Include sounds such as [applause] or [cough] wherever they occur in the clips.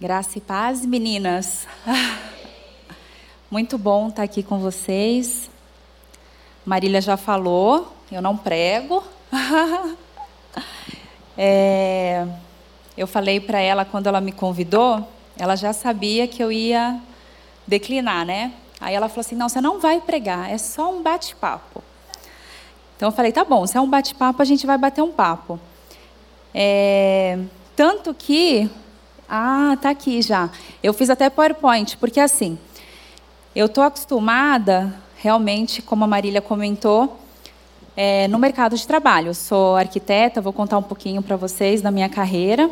Graça e paz, meninas. Muito bom estar aqui com vocês. Marília já falou, eu não prego. É, eu falei para ela quando ela me convidou, ela já sabia que eu ia declinar, né? Aí ela falou assim: não, você não vai pregar, é só um bate-papo. Então eu falei: tá bom, se é um bate-papo, a gente vai bater um papo. É, tanto que ah, tá aqui já. Eu fiz até PowerPoint, porque assim, eu estou acostumada, realmente, como a Marília comentou, é, no mercado de trabalho. Eu sou arquiteta, vou contar um pouquinho para vocês da minha carreira.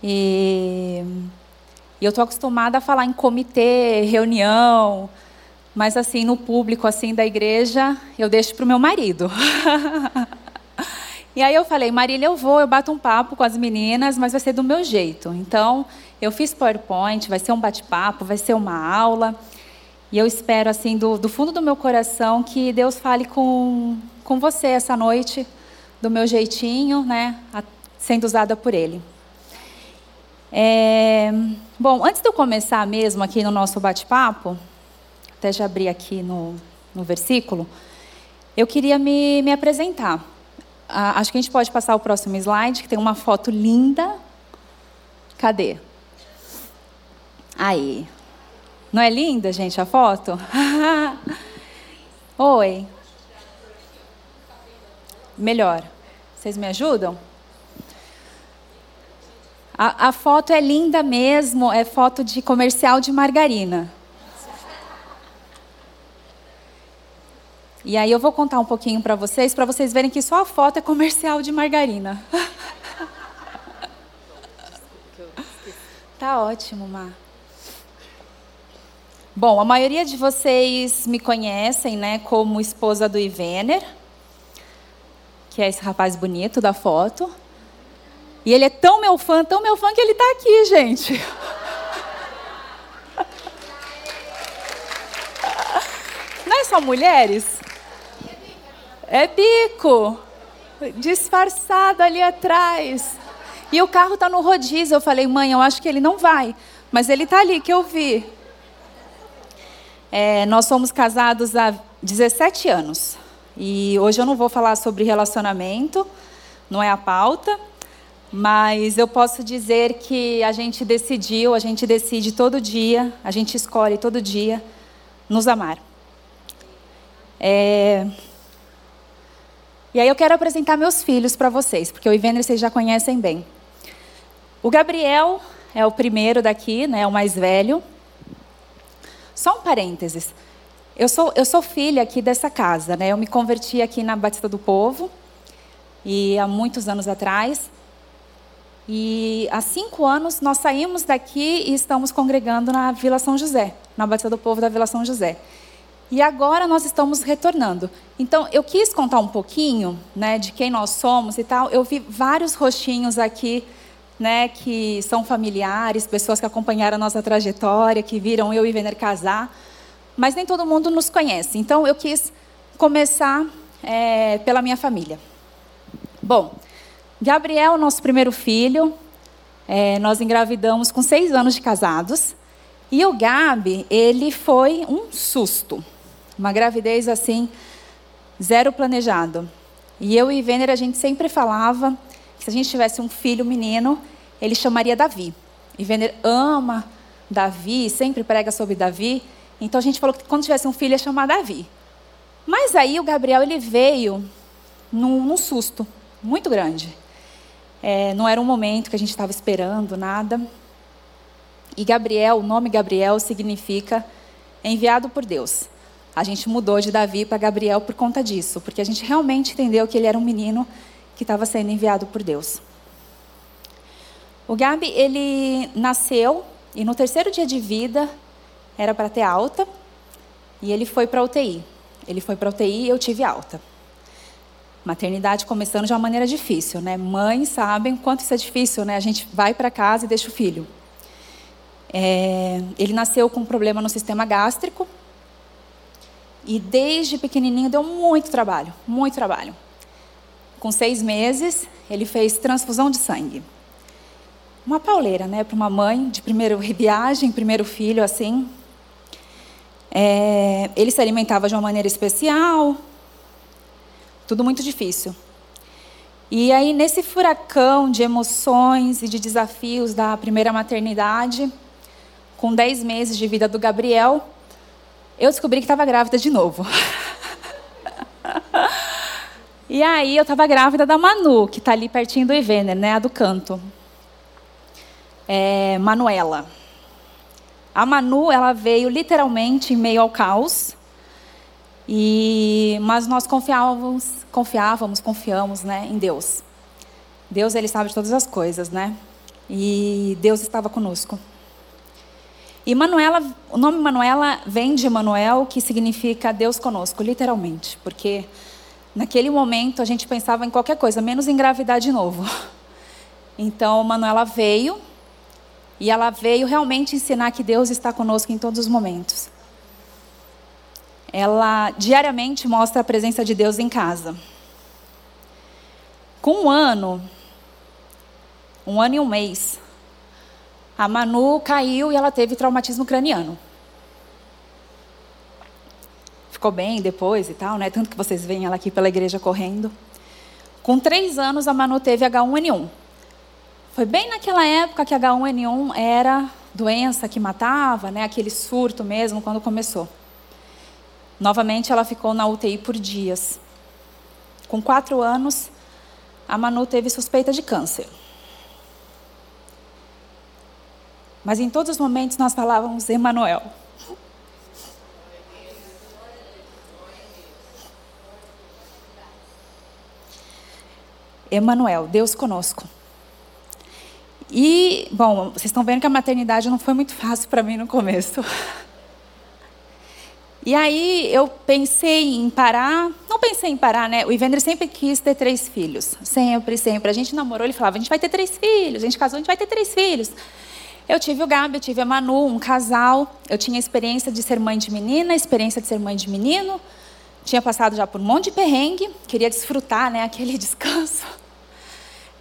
E, e eu estou acostumada a falar em comitê, reunião, mas assim, no público assim da igreja, eu deixo para o meu marido. [laughs] E aí eu falei, Marília, eu vou, eu bato um papo com as meninas, mas vai ser do meu jeito. Então, eu fiz PowerPoint, vai ser um bate-papo, vai ser uma aula. E eu espero, assim, do, do, fundo do meu coração, que Deus fale com, com você essa noite, do meu jeitinho, né, sendo usada por Ele. É, bom, antes de eu começar mesmo aqui no nosso bate-papo, até já abri aqui no, no versículo, eu queria me, me apresentar. Ah, acho que a gente pode passar o próximo slide, que tem uma foto linda. Cadê? Aí. Não é linda, gente, a foto? [laughs] Oi. Melhor. Vocês me ajudam? A, a, foto é linda mesmo, é foto de comercial de margarina. E aí eu vou contar um pouquinho para vocês, para vocês verem que só a foto é comercial de margarina. tá ótimo, Mar. Bom, a maioria de vocês me conhecem, né, como esposa do Ivener, que é esse rapaz bonito da foto. E ele é tão meu fã, tão meu fã que ele está aqui, gente. Não é só mulheres? É bico, disfarçado ali atrás. E o carro está no rodízio. Eu falei, mãe, eu acho que ele não vai, mas ele está ali, que eu vi. É, nós somos casados há 17 anos. E hoje eu não vou falar sobre relacionamento, não é a pauta, mas eu posso dizer que a gente decidiu, a gente decide todo dia, a gente escolhe todo dia nos amar. É, e aí eu quero apresentar meus filhos para vocês, porque o Ivênio vocês já conhecem bem. O Gabriel é o primeiro daqui, né, o mais velho. Só um parênteses. Eu sou, eu sou filha aqui dessa casa, né? Eu me converti aqui na Batista do Povo, e há muitos anos atrás. E há cinco anos nós saímos daqui e estamos congregando na Vila São José, na Batista do Povo da Vila São José. E agora nós estamos retornando. Então, eu quis contar um pouquinho né, de quem nós somos e tal. Eu vi vários rostinhos aqui né, que são familiares, pessoas que acompanharam a nossa trajetória, que viram eu e Vener casar. Mas nem todo mundo nos conhece. Então, eu quis começar é, pela minha família. Bom, Gabriel, nosso primeiro filho, é, nós engravidamos com seis anos de casados. E o Gabi, ele foi um susto. Uma gravidez assim, zero planejado. E eu e Vêner, a gente sempre falava que se a gente tivesse um filho menino, ele chamaria Davi. E Vêner ama Davi, sempre prega sobre Davi. Então a gente falou que quando tivesse um filho ia chamar Davi. Mas aí o Gabriel ele veio num, num susto muito grande. É, não era um momento que a gente estava esperando nada. E Gabriel, o nome Gabriel significa enviado por Deus. A gente mudou de Davi para Gabriel por conta disso, porque a gente realmente entendeu que ele era um menino que estava sendo enviado por Deus. O Gabi, ele nasceu e no terceiro dia de vida era para ter alta e ele foi para UTI. Ele foi para UTI e eu tive alta. Maternidade começando de uma maneira difícil, né? Mães sabem quanto isso é difícil, né? A gente vai para casa e deixa o filho. É, ele nasceu com um problema no sistema gástrico e desde pequenininho deu muito trabalho, muito trabalho. Com seis meses, ele fez transfusão de sangue. uma pauleira, né, para uma mãe de primeira viagem, primeiro filho, assim. É, ele se alimentava de uma maneira especial, tudo muito difícil. E aí, nesse furacão de emoções e de desafios da primeira maternidade, com 10 meses de vida do Gabriel, eu descobri que estava grávida de novo. [laughs] e aí, eu estava grávida da Manu, que está ali pertinho do Ivener, né, a do canto. É, Manuela. A Manu, ela veio literalmente em meio ao caos. E mas nós confiávamos, confiávamos, confiamos, né, em Deus. Deus ele sabe de todas as coisas, né? E Deus estava conosco. E Manuela, o nome Manuela vem de Manuel, que significa Deus conosco, literalmente, porque naquele momento a gente pensava em qualquer coisa, menos engravidar de novo. [laughs] Então Manuela veio e ela veio realmente ensinar que Deus está conosco em todos os momentos. Ela diariamente mostra a presença de Deus em casa. Com um ano, um ano e um mês, a Manu caiu e ela teve traumatismo craniano. Ficou bem depois e tal, né? Tanto que vocês veem ela aqui pela igreja correndo. Com três anos, a Manu teve H1N1. Foi bem naquela época que H1N1 era doença que matava, né, aquele surto mesmo, quando começou. Novamente, ela ficou na UTI por dias. Com quatro anos, a Manu teve suspeita de câncer. Mas em todos os momentos nós falávamos Emanuel. Emanuel, Deus conosco. E, bom, vocês estão vendo que a maternidade não foi muito fácil para mim no começo. E aí eu pensei em parar, não pensei em parar, né? O Ivandro sempre quis ter três filhos, sempre, sempre. A gente namorou, ele falava, a gente vai ter três filhos, a gente casou, a gente vai ter três filhos. Eu tive o Gabi, eu tive a Manu, um casal. Eu tinha experiência de ser mãe de menina, experiência de ser mãe de menino. Tinha passado já por um monte de perrengue, queria desfrutar, né, aquele [laughs] descanso.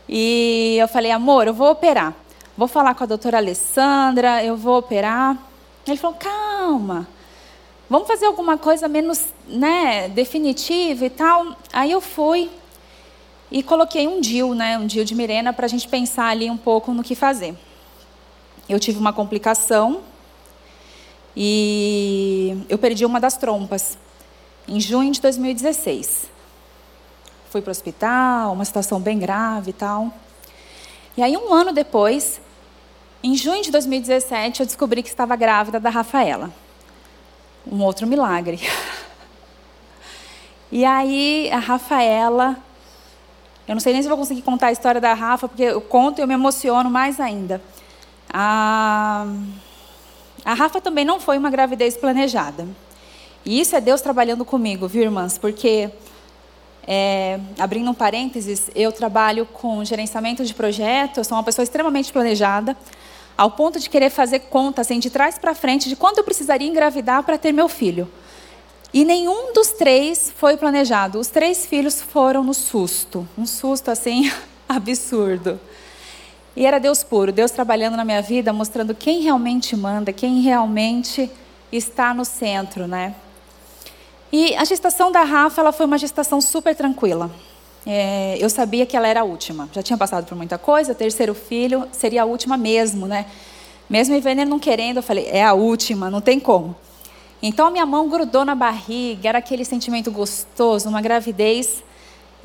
E eu falei, amor, eu vou operar. Vou falar com a doutora Alessandra, eu vou operar. Ele falou, calma, vamos fazer alguma coisa menos né, definitiva e tal. Aí eu fui e coloquei um DIL, né, um DIL de Mirena, para a gente pensar ali um pouco no que fazer. Eu tive uma complicação e eu perdi uma das trompas em junho de 2016 fui para o hospital, uma situação bem grave e tal. E aí, um ano depois, em junho de 2017, eu descobri que estava grávida da Rafaela. Um outro milagre. [laughs] E aí, a Rafaela. Eu não sei nem se vou conseguir contar a história da Rafa, porque eu conto e eu me emociono mais ainda. A, a Rafa também não foi uma gravidez planejada. E isso é Deus trabalhando comigo, viu, irmãs? Porque é, abrindo um parênteses, eu trabalho com gerenciamento de projetos, eu sou uma pessoa extremamente planejada, ao ponto de querer fazer conta, assim, de trás para frente, de quanto eu precisaria engravidar para ter meu filho. E nenhum dos três foi planejado. Os três filhos foram no susto. Um susto, assim, [laughs] absurdo. E era Deus puro, Deus trabalhando na minha vida, mostrando quem realmente manda, quem realmente está no centro, né? E a gestação da Rafa ela foi uma gestação super tranquila. É, eu sabia que ela era a última. Já tinha passado por muita coisa. Terceiro filho seria a última mesmo, né? Mesmo Ivênia não querendo, eu falei, é a última, não tem como. Então a minha mão grudou na barriga, era aquele sentimento gostoso, uma gravidez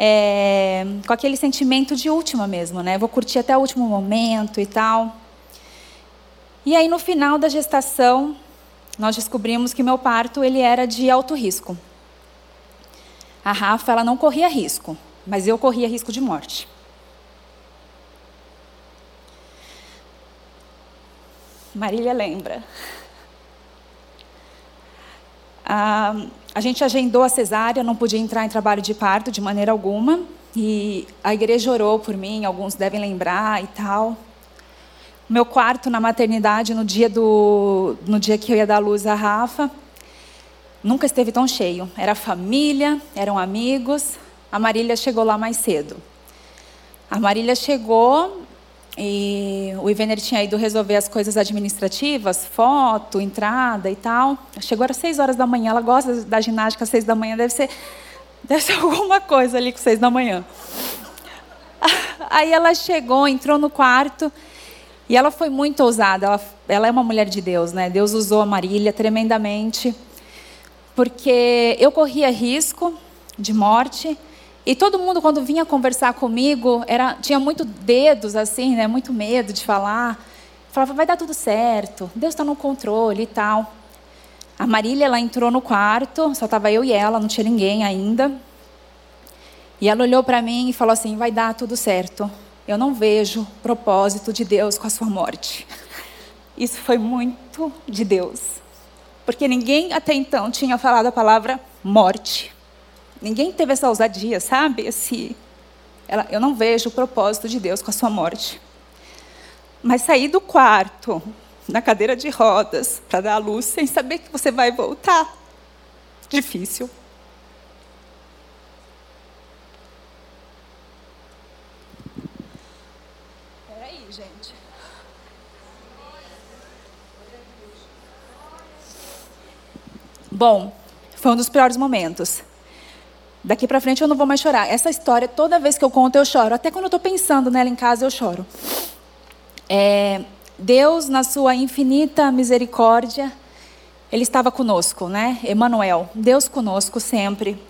é, com aquele sentimento de última mesmo, né? Vou curtir até o último momento e tal. E aí no final da gestação, nós descobrimos que meu parto ele era de alto risco. A Rafa ela não corria risco, mas eu corria risco de morte. Marília lembra. [laughs] Ah, a gente agendou a cesárea, não podia entrar em trabalho de parto de maneira alguma. E a igreja orou por mim, alguns devem lembrar e tal meu quarto na maternidade no dia do no dia que eu ia dar luz à Rafa nunca esteve tão cheio. Era família, eram amigos. A Marília chegou lá mais cedo. A Marília chegou e o Ivener tinha ido resolver as coisas administrativas, foto, entrada e tal. Chegou às seis horas da manhã, ela gosta da ginástica às seis da manhã, deve ser, [laughs] deve ser alguma coisa ali com seis da manhã. [laughs] Aí ela chegou, entrou no quarto e ela foi muito ousada. Ela, ela é uma mulher de Deus, né? Deus usou a Marília tremendamente, porque eu corria risco de morte e todo mundo, quando vinha conversar comigo, era, tinha muito dedos, assim, né? muito medo de falar. Falava, vai dar tudo certo, Deus está no controle e tal. A Marília, ela entrou no quarto, só estava eu e ela, não tinha ninguém ainda. E ela olhou para mim e falou assim: vai dar tudo certo. Eu não vejo propósito de Deus com a sua morte. [laughs] Isso foi muito de Deus. Porque ninguém até então tinha falado a palavra morte. Ninguém teve essa ousadia, sabe? Esse, ela, eu não vejo o propósito de Deus com a sua morte. Mas sair do quarto, na cadeira de rodas, para dar a luz, sem saber que você vai voltar, difícil. Peraí, gente. Bom, foi um dos piores momentos. Daqui para frente eu não vou mais chorar. Essa história, toda vez que eu conto, eu choro. Até quando eu estou pensando nela em casa, eu choro. É, Deus, na sua infinita misericórdia, Ele estava conosco, né? Emmanuel, Deus conosco sempre.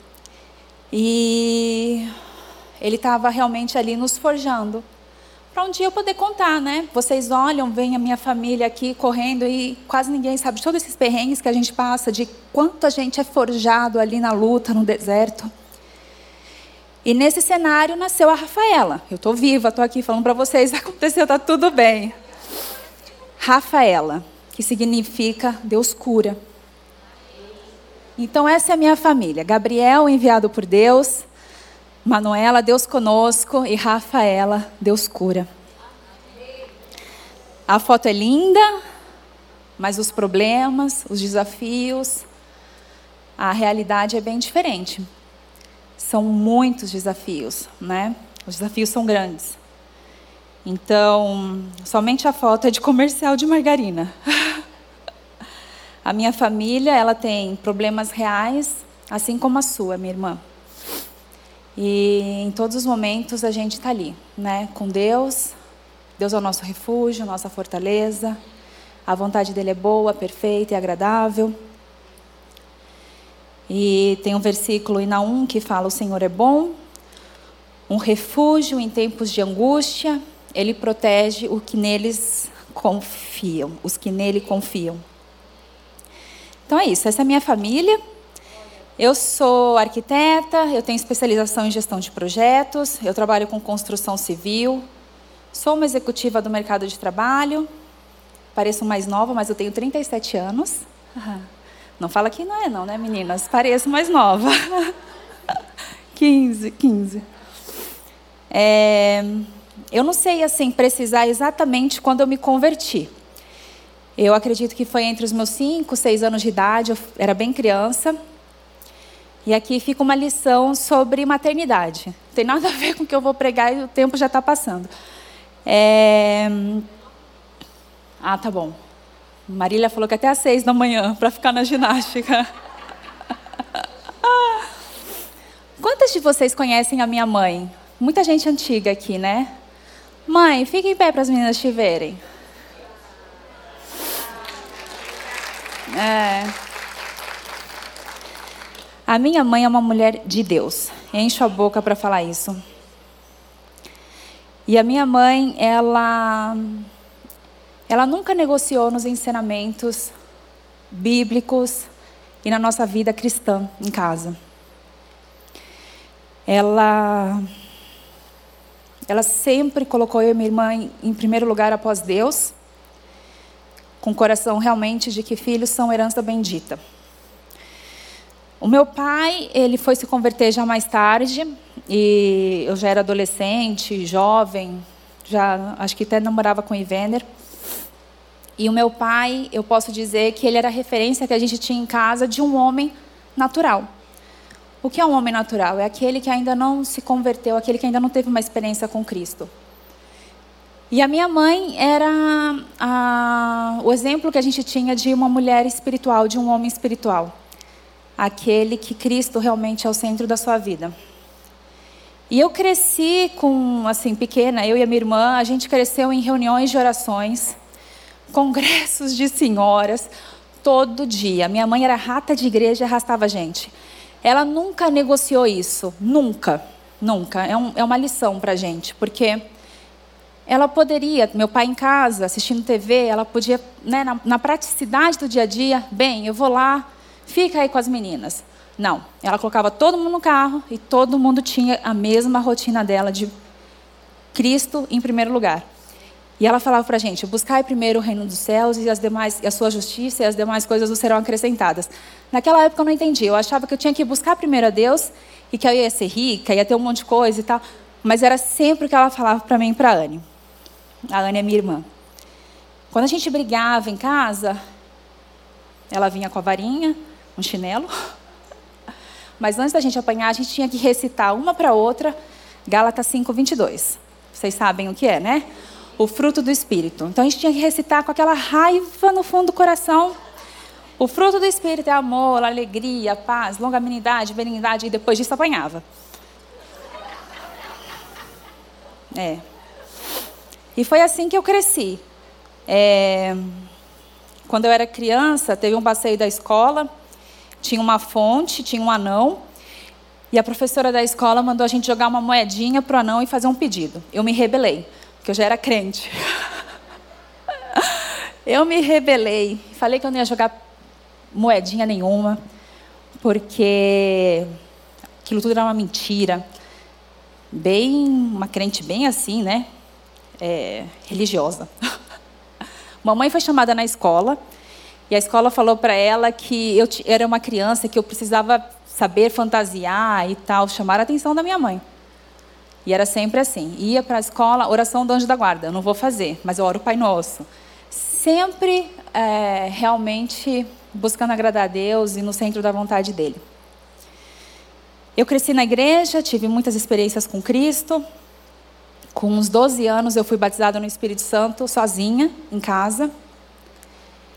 E Ele estava realmente ali nos forjando. Para um dia eu poder contar, né? Vocês olham, vem a minha família aqui correndo e quase ninguém sabe de todos esses perrengues que a gente passa, de quanto a gente é forjado ali na luta, no deserto. E nesse cenário nasceu a Rafaela. Eu estou viva, estou aqui falando para vocês, [laughs] aconteceu, está tudo bem. Rafaela, que significa Deus cura. Então essa é a minha família. Gabriel, enviado por Deus. Manuela, Deus conosco. E Rafaela, Deus cura. A foto é linda, mas os problemas, os desafios, a realidade é bem diferente são muitos desafios, né? Os desafios são grandes. Então, somente a foto é de comercial de margarina. [laughs] a minha família, ela tem problemas reais, assim como a sua, minha irmã. E em todos os momentos a gente está ali, né? Com Deus. Deus é o nosso refúgio, nossa fortaleza. A vontade dele é boa, perfeita e agradável. E tem um versículo em Naum que fala: O Senhor é bom, um refúgio em tempos de angústia, ele protege o que neles confiam, os que nele confiam. Então é isso, essa é a minha família. Eu sou arquiteta, eu tenho especialização em gestão de projetos, eu trabalho com construção civil, sou uma executiva do mercado de trabalho, pareço mais nova, mas eu tenho 37 anos. Uhum. Não fala que não é, não, né, meninas? Pareço mais nova. [laughs] 15, 15. É, eu não sei, assim, precisar exatamente quando eu me converti. Eu acredito que foi entre os meus 5, 6 anos de idade, eu era bem criança. E aqui fica uma lição sobre maternidade. Não tem nada a ver com o que eu vou pregar e o tempo já está passando. É... Ah, tá bom. Marília falou que até às seis da manhã para ficar na ginástica. Quantas de vocês conhecem a minha mãe? Muita gente antiga aqui, né? Mãe, fique em pé para as meninas te verem. É. A minha mãe é uma mulher de Deus. Encho a boca para falar isso. E a minha mãe, ela ela nunca negociou nos ensinamentos bíblicos e na nossa vida cristã em casa. Ela ela sempre colocou eu e minha irmã em, primeiro lugar após Deus, com o coração realmente de que filhos são herança bendita. O meu pai, ele foi se converter já mais tarde, e eu já era adolescente, jovem, já acho que até namorava com o Ivener. E o meu pai, eu posso dizer que ele era a referência que a gente tinha em casa de um homem natural. O que é um homem natural? É aquele que ainda não se converteu, aquele que ainda não teve uma experiência com Cristo. E a minha mãe era a, o exemplo que a gente tinha de uma mulher espiritual, de um homem espiritual. Aquele que Cristo realmente é o centro da sua vida. E eu cresci com, assim, pequena, eu e a minha irmã, a gente cresceu em reuniões de orações, congressos de senhoras, todo dia. Minha mãe era rata de igreja e arrastava gente. Ela nunca negociou isso, nunca, nunca. É, um, é uma lição para a gente, porque ela poderia, meu pai em casa, assistindo TV, ela podia, né, na, na, praticidade do dia a dia, bem, eu vou lá, fica aí com as meninas. Não, ela colocava todo mundo no carro e todo mundo tinha a mesma rotina dela de Cristo em primeiro lugar. E ela falava para a gente: buscai primeiro o reino dos céus e as demais, e a sua justiça e as demais coisas serão acrescentadas. Naquela época eu não entendi. Eu achava que eu tinha que buscar primeiro a Deus e que eu ia ser rica, ia ter um monte de coisa e tal. Mas era sempre o que ela falava para mim e para a Anne. A Anne é minha irmã. Quando a gente brigava em casa, ela vinha com a varinha, um chinelo. [laughs] Mas antes da gente apanhar, a gente tinha que recitar uma para outra Gálatas 5, 22. Vocês sabem o que é, né? O fruto do Espírito. Então a gente tinha que recitar com aquela raiva no fundo do coração. O fruto do Espírito é amor, alegria, paz, longanimidade, benignidade, e depois disso apanhava. É. E foi assim que eu cresci. É, quando eu era criança, teve um passeio da escola, tinha uma fonte, tinha um anão, e a professora da escola mandou a gente jogar uma moedinha para o anão e fazer um pedido. Eu me rebelei, porque eu já era crente. [laughs] eu me rebelei, falei que eu não ia jogar moedinha nenhuma, porque aquilo tudo era uma mentira. Bem, uma crente bem assim, né? é, religiosa. [laughs] Mamãe foi chamada na escola e a escola falou para ela que eu era uma criança que eu precisava saber fantasiar e tal, chamar a atenção da minha mãe. E era sempre assim: ia para a escola, oração do anjo da guarda. Eu não vou fazer, mas eu oro o Pai Nosso. Sempre é, realmente buscando agradar a Deus e no centro da vontade dele. Eu cresci na igreja, tive muitas experiências com Cristo, com uns 12 anos, eu fui batizada no Espírito Santo, sozinha, em casa.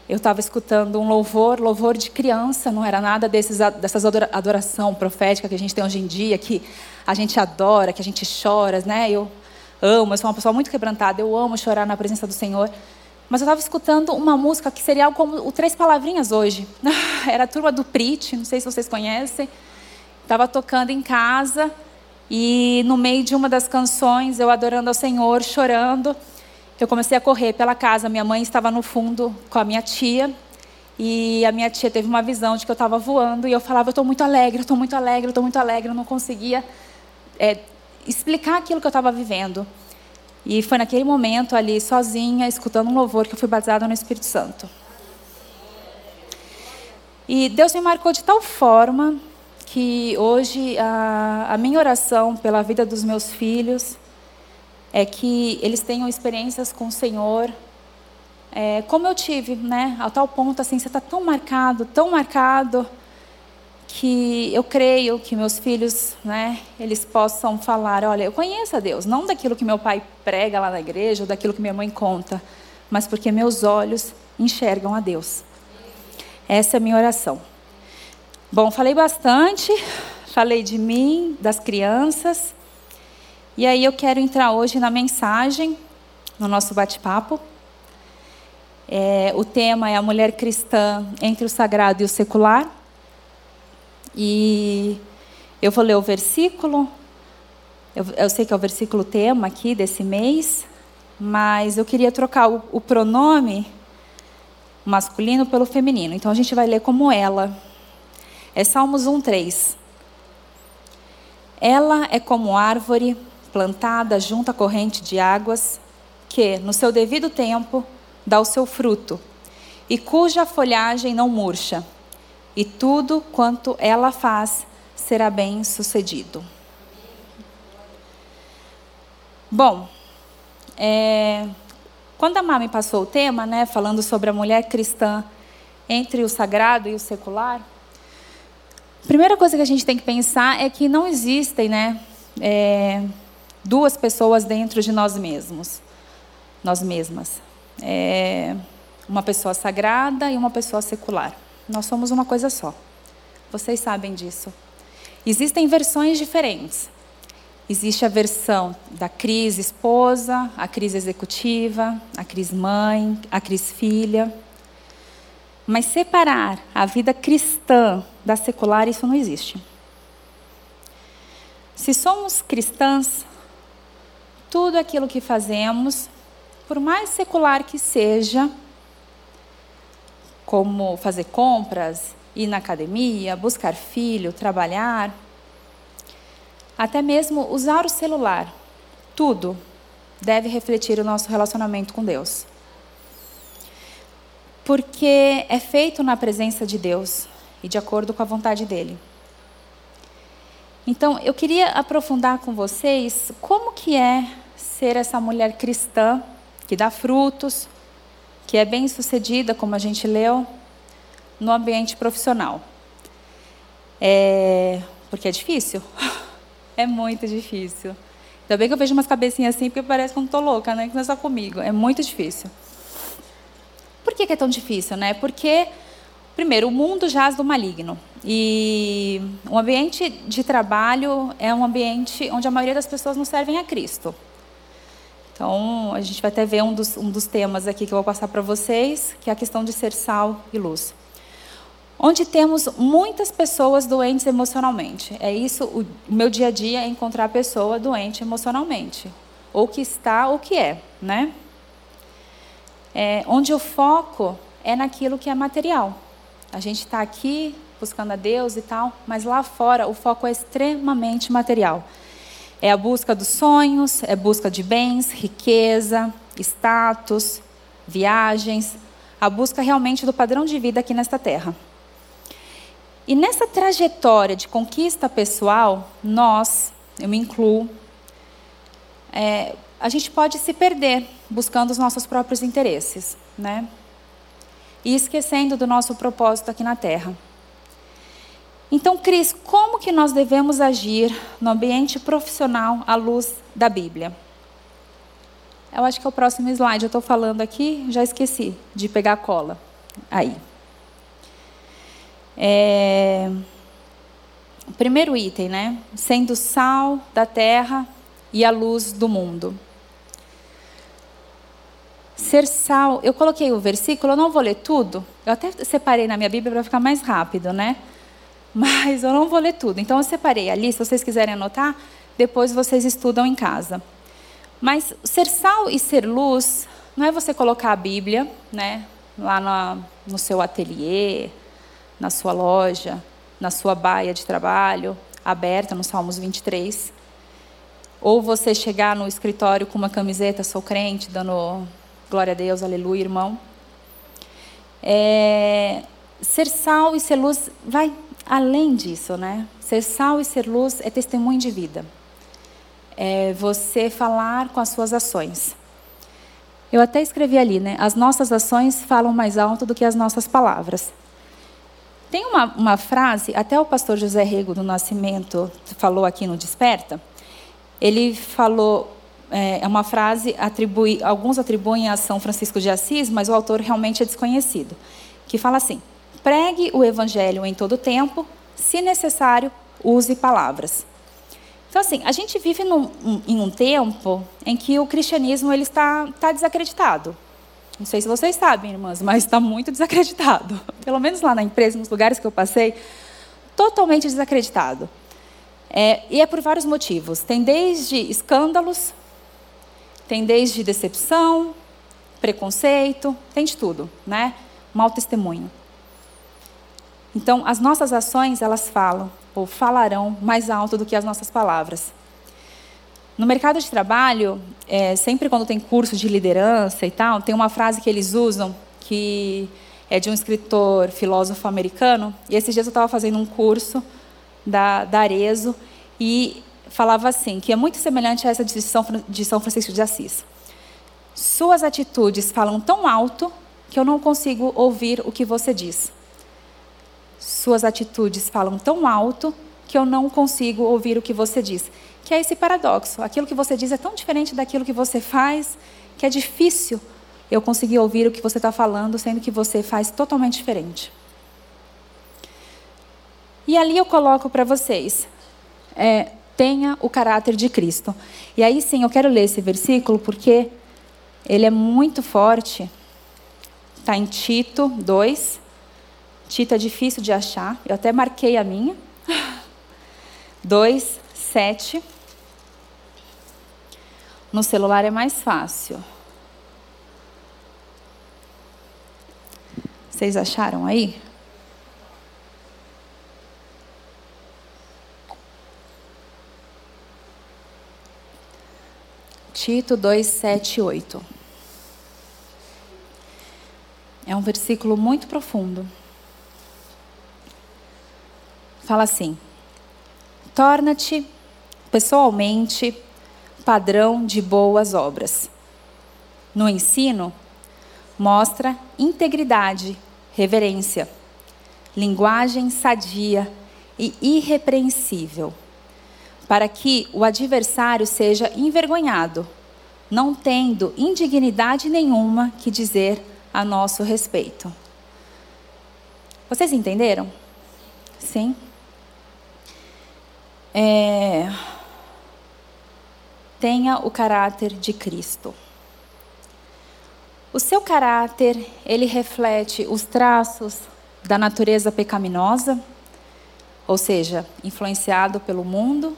Eu estava escutando um louvor, louvor de criança, não era nada desses, dessas adoração profética que a gente tem hoje em dia, que a gente adora, que a gente chora, né? Eu amo, eu sou uma pessoa muito quebrantada, eu amo chorar na presença do Senhor. Mas eu estava escutando uma música que seria algo como o Três Palavrinhas hoje. [laughs] Era a turma do Prit, não sei se vocês conhecem. Estava tocando em casa e no meio de uma das canções, eu adorando ao Senhor, chorando, eu comecei a correr pela casa. Minha mãe estava no fundo com a minha tia. E a minha tia teve uma visão de que eu estava voando. E eu falava: Eu estou muito alegre, estou muito alegre, estou muito alegre. Eu não conseguia é, explicar aquilo que eu estava vivendo. E foi naquele momento ali, sozinha, escutando um louvor, que eu fui batizada no Espírito Santo. E Deus me marcou de tal forma que hoje a, a minha oração pela vida dos meus filhos é que eles tenham experiências com o Senhor, é, como eu tive, né? A tal ponto assim, você está tão marcado, tão marcado, que eu creio que meus filhos, né? Eles possam falar, olha, eu conheço a Deus, não daquilo que meu pai prega lá na igreja ou daquilo que minha mãe conta, mas porque meus olhos enxergam a Deus. Essa é a minha oração. Bom, falei bastante, falei de mim, das crianças. E aí eu quero entrar hoje na mensagem, no nosso bate-papo. É, o tema é a mulher cristã entre o sagrado e o secular. E eu vou ler o versículo. Eu, eu sei que é o versículo tema aqui desse mês, mas eu queria trocar o, o pronome masculino pelo feminino. Então a gente vai ler como ela. É Salmos 1:3. Ela é como árvore plantada junto à corrente de águas, que, no seu devido tempo, dá o seu fruto, e cuja folhagem não murcha, e tudo quanto ela faz será bem sucedido. Bom, é, quando a Mami passou o tema, né, falando sobre a mulher cristã entre o sagrado e o secular, Primeira coisa que a gente tem que pensar é que não existem né, é, duas pessoas dentro de nós mesmos. nós mesmas. É uma pessoa sagrada e uma pessoa secular. Nós somos uma coisa só. Vocês sabem disso. Existem versões diferentes. Existe a versão da Cris esposa, a Cris executiva, a Cris mãe, a Cris filha. Mas separar a vida cristã da secular, isso não existe. Se somos cristãs, tudo aquilo que fazemos, por mais secular que seja, como fazer compras, ir na academia, buscar filho, trabalhar, até mesmo usar o celular, tudo deve refletir o nosso relacionamento com Deus. Porque é feito na presença de Deus e de acordo com a vontade dele. Então, eu queria aprofundar com vocês como que é ser essa mulher cristã que dá frutos, que é bem-sucedida, como a gente leu, no ambiente profissional. É, porque é difícil. [laughs] É muito difícil. Ainda bem que eu vejo umas cabecinhas assim, porque parece que eu não estou louca, né? Que não é só comigo. É muito difícil. Por que, que é tão difícil, né? Porque, primeiro, o mundo jaz do maligno. E o ambiente de trabalho é um ambiente onde a maioria das pessoas não servem a Cristo. Então, a gente vai até ver um dos, um dos temas aqui que eu vou passar para vocês, que é a questão de ser sal e luz onde temos muitas pessoas doentes emocionalmente. É isso, o meu dia a dia é encontrar pessoa doente emocionalmente, ou que está ou que é, né? É, onde o foco é naquilo que é material. A gente está aqui buscando a Deus e tal, mas lá fora o foco é extremamente material. É a busca dos sonhos, é busca de bens, riqueza, status, viagens, a busca realmente do padrão de vida aqui nesta terra. E nessa trajetória de conquista pessoal, nós, eu me incluo, é, a gente pode se perder buscando os nossos próprios interesses, né? E esquecendo do nosso propósito aqui na Terra. Então, Cris, como que nós devemos agir no ambiente profissional à luz da Bíblia? Eu acho que é o próximo slide. Eu estou falando aqui, já esqueci de pegar a cola. Aí. É, primeiro item, né? Sendo sal da terra e a luz do mundo. Ser sal, eu coloquei o versículo, eu não vou ler tudo. Eu até separei na minha Bíblia para ficar mais rápido, né? Mas eu não vou ler tudo. Então eu separei ali, se vocês quiserem anotar, depois vocês estudam em casa. Mas ser sal e ser luz não é você colocar a Bíblia, né, lá no, no seu ateliê, na sua loja, na sua baia de trabalho, aberta no Salmos 23. Ou você chegar no escritório com uma camiseta, sou crente, dando glória a Deus, aleluia, irmão. É, ser sal e ser luz vai além disso, né? Ser sal e ser luz é testemunho de vida. É você falar com as suas ações. Eu até escrevi ali, né? As nossas ações falam mais alto do que as nossas palavras. Tem uma, uma frase, até o pastor José Rego do Nascimento falou aqui no Desperta. Ele falou, é, é uma frase, atribui, alguns atribuem a São Francisco de Assis, mas o autor realmente é desconhecido, que fala assim: pregue o evangelho em todo tempo, se necessário, use palavras. Então, assim, a gente vive num, em um tempo em que o cristianismo ele está, está desacreditado. Não sei se vocês sabem, irmãs, mas está muito desacreditado. [laughs] Pelo menos lá na empresa, nos lugares que eu passei, totalmente desacreditado. É, e é por vários motivos. Tem desde escândalos, tem desde decepção, preconceito, tem de tudo, né? Mal testemunho. Então, as nossas ações, elas falam, ou falarão mais alto do que as nossas palavras. No mercado de trabalho, é, sempre quando tem curso de liderança e tal, tem uma frase que eles usam que é de um escritor filósofo americano. E esses dias eu estava fazendo um curso da, da Arezo e falava assim, que é muito semelhante a essa de São, de São Francisco de Assis. Suas atitudes falam tão alto que eu não consigo ouvir o que você diz. Suas atitudes falam tão alto que eu não consigo ouvir o que você diz que é esse paradoxo. Aquilo que você diz é tão diferente daquilo que você faz, que é difícil eu conseguir ouvir o que você está falando, sendo que você faz totalmente diferente. E ali eu coloco para vocês: é, tenha o caráter de Cristo. E aí sim, eu quero ler esse versículo porque ele é muito forte. Está em Tito 2. Tito é difícil de achar, eu até marquei a minha. 2, 7. No celular é mais fácil. Vocês acharam aí? Tito 2, 7 e 8. É um versículo muito profundo. Fala assim: Torna-te pessoalmente padrão de boas obras. No ensino, mostra integridade, reverência, linguagem sadia e irrepreensível, para que o adversário seja envergonhado, não tendo indignidade nenhuma que dizer a nosso respeito. Vocês entenderam? Sim? É... Tenha o caráter de Cristo. O seu caráter, ele reflete os traços da natureza pecaminosa, ou seja, influenciado pelo mundo,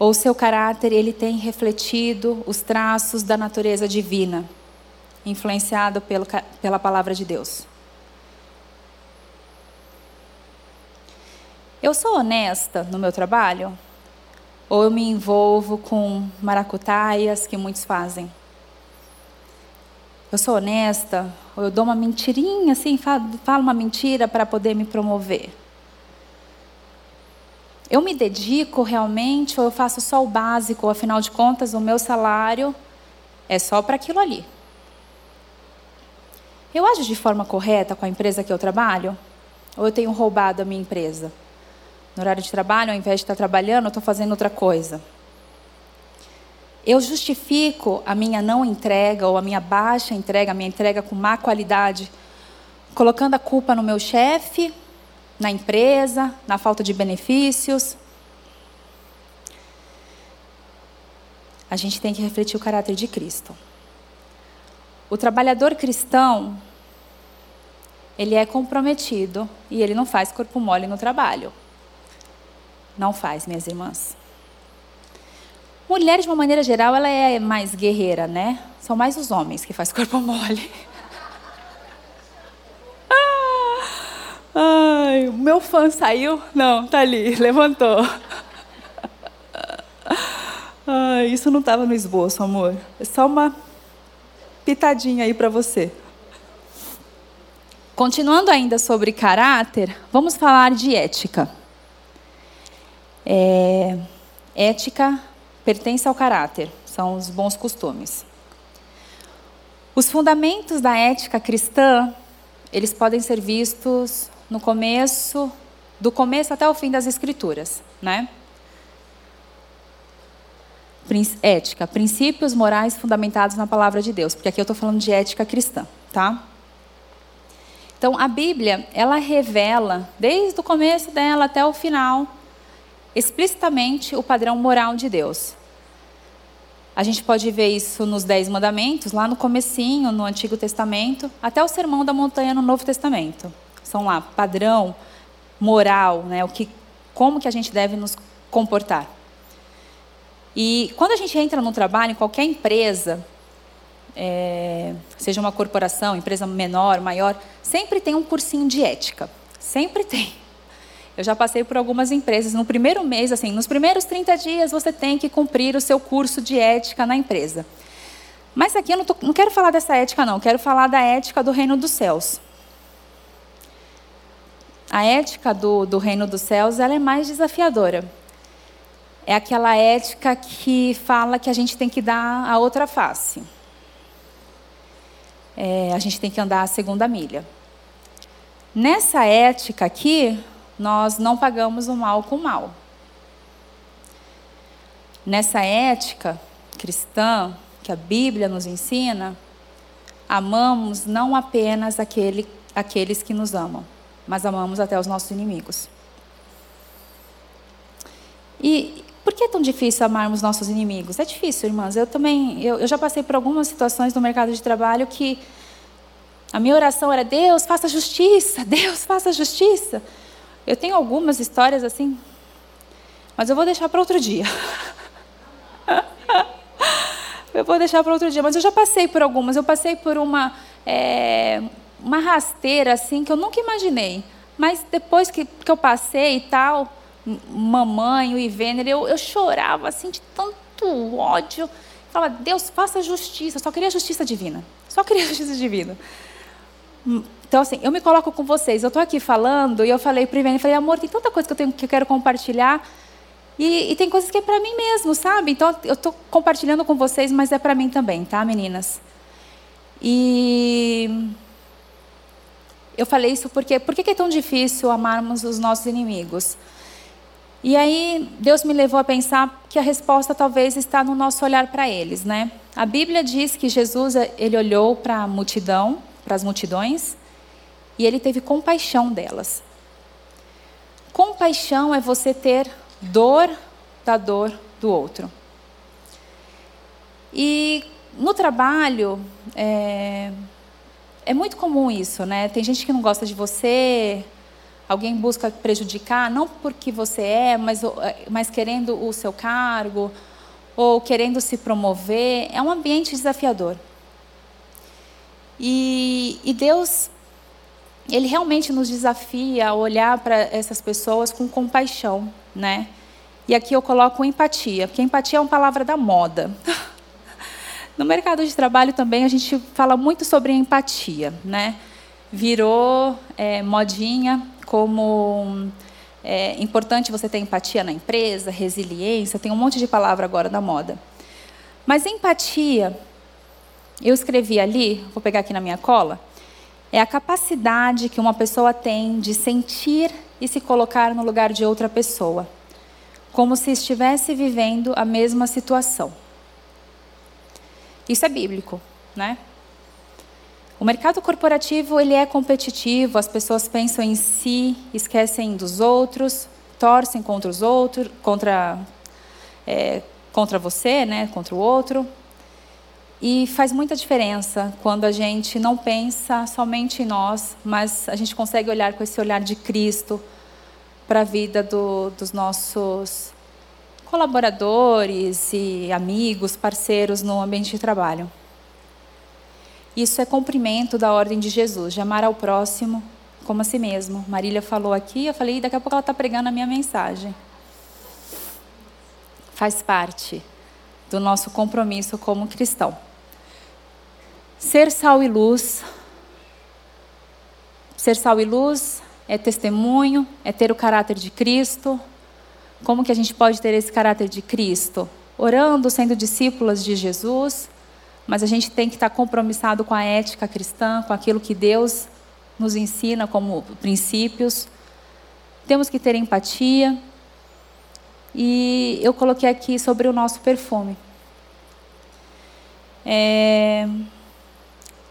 ou o seu caráter, ele tem refletido os traços da natureza divina, influenciado pelo, pela palavra de Deus. Eu sou honesta no meu trabalho? Ou eu me envolvo com maracutaias que muitos fazem? Eu sou honesta? Ou eu dou uma mentirinha assim, falo uma mentira para poder me promover? Eu me dedico realmente ou eu faço só o básico? Afinal de contas, o meu salário é só para aquilo ali. Eu ajo de forma correta com a empresa que eu trabalho? Ou eu tenho roubado a minha empresa? No horário de trabalho, ao invés de estar trabalhando, eu estou fazendo outra coisa. Eu justifico a minha não entrega ou a minha baixa entrega, a minha entrega com má qualidade, colocando a culpa no meu chefe, na empresa, na falta de benefícios. A gente tem que refletir o caráter de Cristo. O trabalhador cristão, ele é comprometido e ele não faz corpo mole no trabalho. Não faz, minhas irmãs. Mulher, de uma maneira geral, ela é mais guerreira, né? São mais os homens que faz corpo [laughs] mole. Ai, o meu fã saiu? Não, tá ali, [laughs] levantou. Ai, isso não estava no esboço, amor. É só uma pitadinha aí para você. Continuando ainda sobre caráter, vamos falar de ética. É, ética pertence ao caráter, são os bons costumes. Os fundamentos da ética cristã, eles podem ser vistos no começo, do começo até o fim das escrituras, né? Ética, princípios morais fundamentados na palavra de Deus, porque aqui eu estou falando de ética cristã, tá? Então, a Bíblia, ela revela, desde o começo dela até o final, explicitamente o padrão moral de Deus. A gente pode ver isso nos Dez Mandamentos, lá no comecinho, no Antigo Testamento, até o Sermão da Montanha no Novo Testamento. São lá, padrão moral, né? o que, como que a gente deve nos comportar. E quando a gente entra no trabalho, em qualquer empresa, é, seja uma corporação, empresa menor, maior, sempre tem um cursinho de ética. Sempre [laughs] tem. Eu já passei por algumas empresas. No primeiro mês, assim, nos primeiros 30 dias, você tem que cumprir o seu curso de ética na empresa. Mas aqui eu não, tô, não quero falar dessa ética, não. Quero falar da ética do reino dos céus. A ética do, do reino dos céus ela é mais desafiadora. É aquela ética que fala que a gente tem que dar a outra face. É, a gente tem que andar a segunda milha. Nessa ética aqui, nós não pagamos o mal com o mal. Nessa ética cristã, que a Bíblia nos ensina, amamos não apenas aquele, aqueles que nos amam, mas amamos até os nossos inimigos. E por que é tão difícil amarmos nossos inimigos? É difícil, irmãs. Eu também, eu, eu já passei por algumas situações no mercado de trabalho que a minha oração era: Deus, faça justiça, Deus, faça justiça. Eu tenho algumas histórias assim, mas eu vou deixar para outro dia. [laughs] eu vou deixar para outro dia. Mas eu já passei por algumas. Eu passei por uma, é, uma rasteira assim que eu nunca imaginei. Mas depois que, que eu passei e tal, mamãe, o Ivener, eu, eu chorava assim de tanto ódio. Falava, Deus, faça justiça. Eu só queria justiça divina. Só queria [laughs] justiça divina. Então, assim, eu me coloco com vocês. Eu estou aqui falando e eu falei para o Ivener, falei, amor, tem tanta coisa que eu, tenho, que eu quero compartilhar. E, e tem coisas que é para mim mesmo, sabe? Então, eu estou compartilhando com vocês, mas é para mim também, tá, meninas? E eu falei isso porque por que é tão difícil amarmos os nossos inimigos? E aí Deus me levou a pensar que a resposta talvez está no nosso olhar para eles, né? A Bíblia diz que Jesus ele olhou para a multidão, para as multidões, e ele teve compaixão delas. Compaixão é você ter dor da dor do outro. E no trabalho é, é muito comum isso, né? Tem gente que não gosta de você, Alguém busca prejudicar, não porque você é, mas, é, mas querendo o seu cargo, ou querendo se promover. É um ambiente desafiador. E, e Deus, Ele realmente nos desafia a olhar para essas pessoas com compaixão, né? E aqui eu coloco empatia, porque empatia é uma palavra da moda. [laughs] No mercado de trabalho também a gente fala muito sobre empatia, né? Virou é, modinha como é importante você ter empatia na empresa, resiliência, tem um monte de palavra agora da moda. Mas empatia, eu escrevi ali, vou pegar aqui na minha cola, é a capacidade que uma pessoa tem de sentir e se colocar no lugar de outra pessoa, como se estivesse vivendo a mesma situação. Isso é bíblico, né? O mercado corporativo ele é competitivo, as pessoas pensam em si, esquecem dos outros, torcem contra os outros, contra, é, contra você, né, contra o outro. E faz muita diferença quando a gente não pensa somente em nós, mas a gente consegue olhar com esse olhar de Cristo para a vida do, dos nossos colaboradores e amigos, parceiros no ambiente de trabalho. Isso é cumprimento da ordem de Jesus, de amar ao próximo como a si mesmo. Marília falou aqui, eu falei, daqui a pouco ela está pregando a minha mensagem. Faz parte do nosso compromisso como cristão. Ser sal e luz. Ser sal e luz é testemunho, é ter o caráter de Cristo. Como que a gente pode ter esse caráter de Cristo? Orando, sendo discípulas de Jesus, mas a gente tem que estar compromissado com a ética cristã, com aquilo que Deus nos ensina como princípios. Temos que ter empatia. E eu coloquei aqui sobre o nosso perfume. É...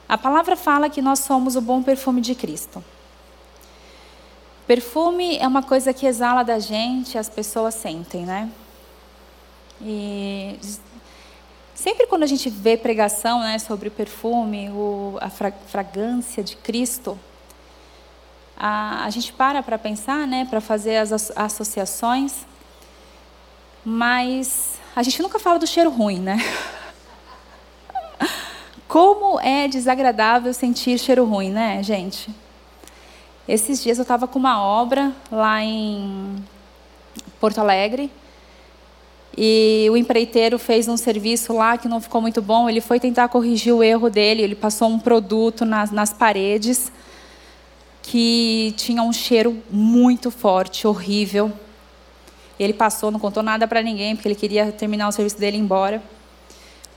A palavra fala que nós somos o bom perfume de Cristo. Perfume é uma coisa que exala da gente, as pessoas sentem, né? E Sempre quando a gente vê pregação né, sobre o perfume, o, a fra fragrância de Cristo, a, a gente para para pensar, né, para fazer as associações, mas a gente nunca fala do cheiro ruim, né? Como é desagradável sentir cheiro ruim, né, gente? Esses dias eu estava com uma obra lá em Porto Alegre e o empreiteiro fez um serviço lá que não ficou muito bom. Ele foi tentar corrigir o erro dele. Ele passou um produto nas, nas paredes que tinha um cheiro muito forte, horrível. Ele passou, não contou nada para ninguém, porque ele queria terminar o serviço dele e ir embora.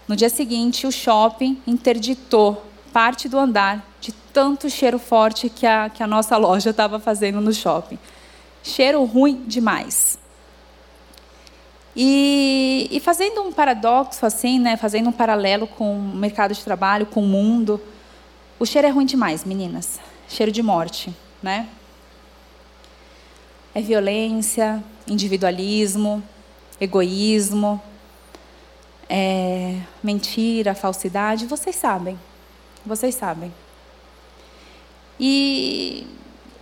No dia seguinte, o shopping interditou parte do andar de tanto cheiro forte que a, que a nossa loja estava fazendo no shopping. Cheiro ruim demais. E, e, fazendo um paradoxo assim, né, fazendo um paralelo com o mercado de trabalho, com o mundo, o cheiro é ruim demais, meninas. Cheiro de morte, né? É violência, individualismo, egoísmo, é mentira, falsidade. Vocês sabem, vocês sabem. E,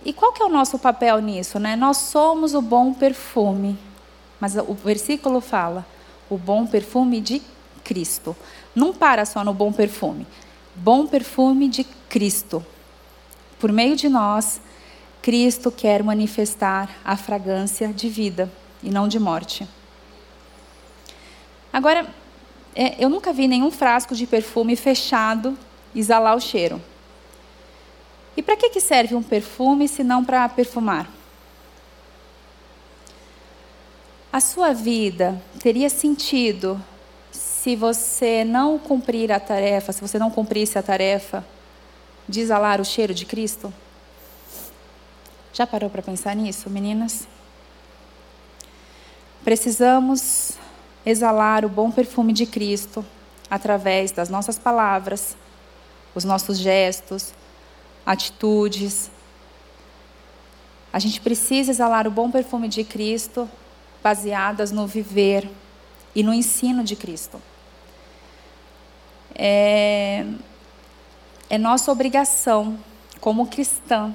e qual que é o nosso papel nisso, né? Nós somos o bom perfume mas o versículo fala o bom perfume de Cristo. Não para só no bom perfume. Bom perfume de Cristo. Por meio de nós, Cristo quer manifestar a fragrância de vida e não de morte. Agora, é, eu nunca vi nenhum frasco de perfume fechado exalar o cheiro. E para que serve um perfume se não para perfumar? A sua vida teria sentido se você não cumprir a tarefa, se você não cumprisse a tarefa de exalar o cheiro de Cristo? Já parou para pensar nisso, meninas? Precisamos exalar o bom perfume de Cristo através das nossas palavras, os nossos gestos, atitudes. A gente precisa exalar o bom perfume de Cristo baseadas no viver e no ensino de Cristo. É, é nossa obrigação, como cristã,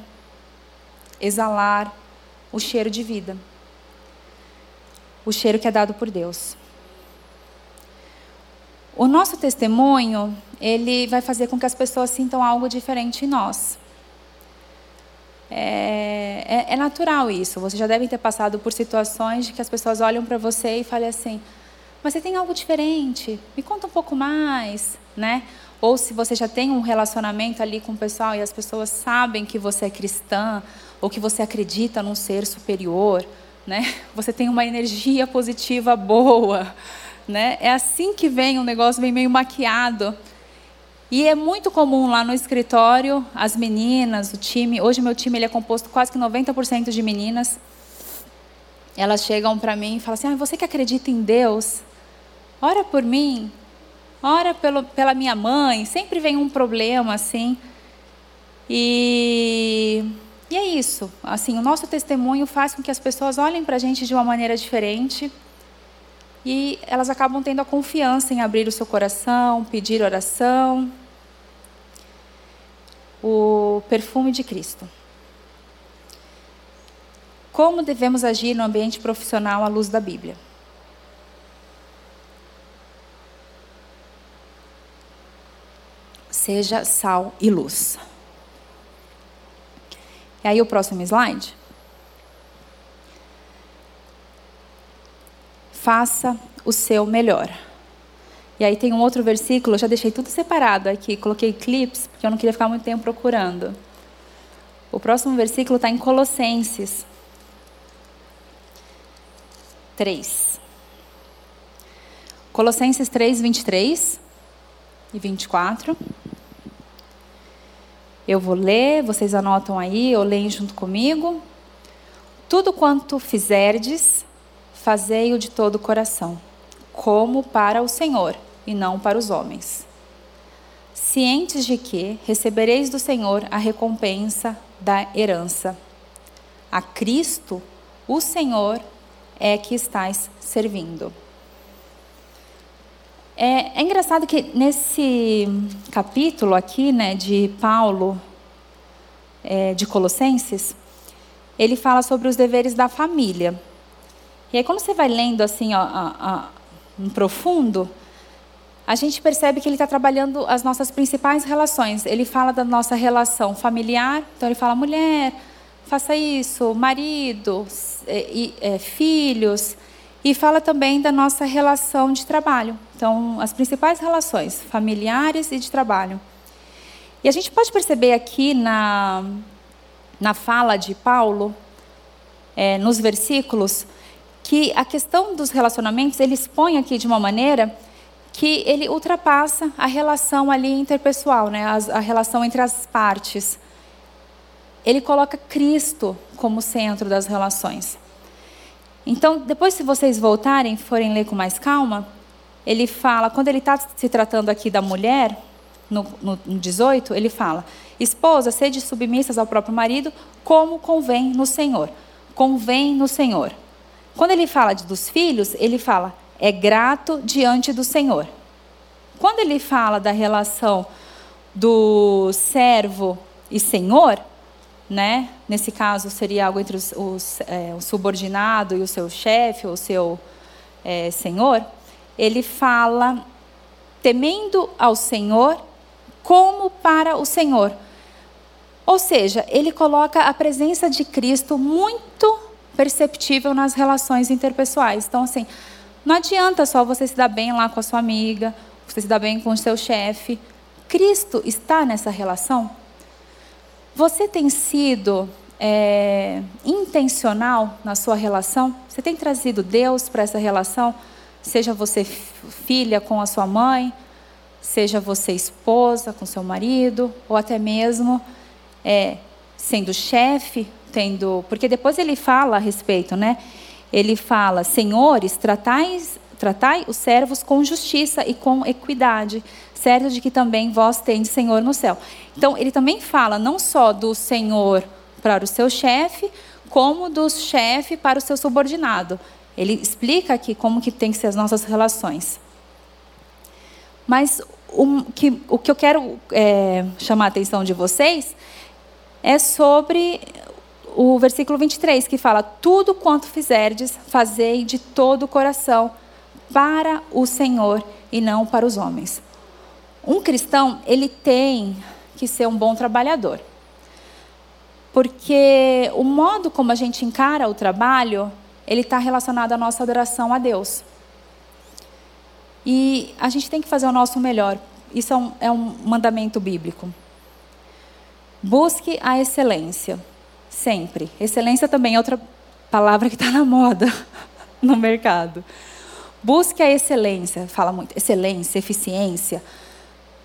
exalar o cheiro de vida, o cheiro que é dado por Deus. O nosso testemunho, ele vai fazer com que as pessoas sintam algo diferente em nós. É, é, é, natural isso. Vocês já devem ter passado por situações de que as pessoas olham para você e falam assim: mas você tem algo diferente? Me conta um pouco mais, né? Ou se você já tem um relacionamento ali com o pessoal e as pessoas sabem que você é cristã ou que você acredita num ser superior, né? Você tem uma energia positiva boa, né? É assim que vem um negócio vem meio maquiado. E é muito comum lá no escritório, as meninas, o time, hoje meu time ele é composto quase que 90% de meninas. Elas chegam para mim e falam assim: ah, você que acredita em Deus, ora por mim, ora pelo, pela minha mãe. Sempre vem um problema assim. E, e é isso. Assim, o nosso testemunho faz com que as pessoas olhem para a gente de uma maneira diferente e elas acabam tendo a confiança em abrir o seu coração, pedir oração o perfume de Cristo. Como devemos agir no ambiente profissional à luz da Bíblia? Seja sal e luz. E aí o próximo slide. Faça o seu melhor. E aí tem um outro versículo, eu já deixei tudo separado aqui, coloquei clips, porque eu não queria ficar muito tempo procurando. O próximo versículo está em Colossenses 3. Colossenses 3, 23 e 24. Eu vou ler, vocês anotam aí, ou leem junto comigo. Tudo quanto fizerdes, fazei-o de todo o coração, como para o Senhor e não para os homens. Cientes de que recebereis do Senhor a recompensa da herança. A Cristo, o Senhor, é que estáis servindo. É, é, engraçado que nesse capítulo aqui, né, de Paulo, é, de Colossenses, ele fala sobre os deveres da família. E aí, quando você vai lendo assim, ó, ó, um profundo, a gente percebe que ele está trabalhando as nossas principais relações. Ele fala da nossa relação familiar, então ele fala mulher, faça isso, marido, é, é, filhos, e fala também da nossa relação de trabalho. Então, as principais relações familiares e de trabalho. E a gente pode perceber aqui na, na fala de Paulo, é, nos versículos, que a questão dos relacionamentos ele expõe aqui de uma maneira que ele ultrapassa a relação ali interpessoal, né? a, a relação entre as partes. Ele coloca Cristo como centro das relações. Então, depois, se vocês voltarem, forem ler com mais calma, ele fala, quando ele está se tratando aqui da mulher, no, no, no 18, ele fala: Esposa, sede submissas ao próprio marido, como convém no Senhor. Convém no Senhor. Quando ele fala dos filhos, ele fala: é grato diante do Senhor. Quando ele fala da relação do servo e senhor, né? Nesse caso seria algo entre os, os, é, o subordinado e o seu chefe, ou seu é, senhor. Ele fala temendo ao Senhor como para o Senhor. Ou seja, ele coloca a presença de Cristo muito perceptível nas relações interpessoais. Então, assim, não adianta só você se dar bem lá com a sua amiga, você se dar bem com o seu chefe. Cristo está nessa relação? Você tem sido é, intencional na sua relação? Você tem trazido Deus para essa relação? Seja você filha com a sua mãe, seja você esposa com seu marido, ou até mesmo é, sendo chefe, tendo. Porque depois ele fala a respeito, né? Ele fala: Senhores, tratais, tratai os servos com justiça e com equidade, certo de que também vós tendes Senhor no céu. Então, ele também fala não só do Senhor para o seu chefe, como do chefe para o seu subordinado. Ele explica aqui como que tem que ser as nossas relações. Mas o que, o que eu quero é, chamar a atenção de vocês é sobre o versículo 23, que fala: Tudo quanto fizerdes, fazei de todo o coração, para o Senhor e não para os homens. Um cristão, ele tem que ser um bom trabalhador. Porque o modo como a gente encara o trabalho, ele está relacionado à nossa adoração a Deus. E a gente tem que fazer o nosso melhor. Isso é um, é um mandamento bíblico. Busque a excelência, sempre. Excelência também é outra palavra que está na moda [laughs] no mercado. Busque a excelência, fala muito, excelência, eficiência,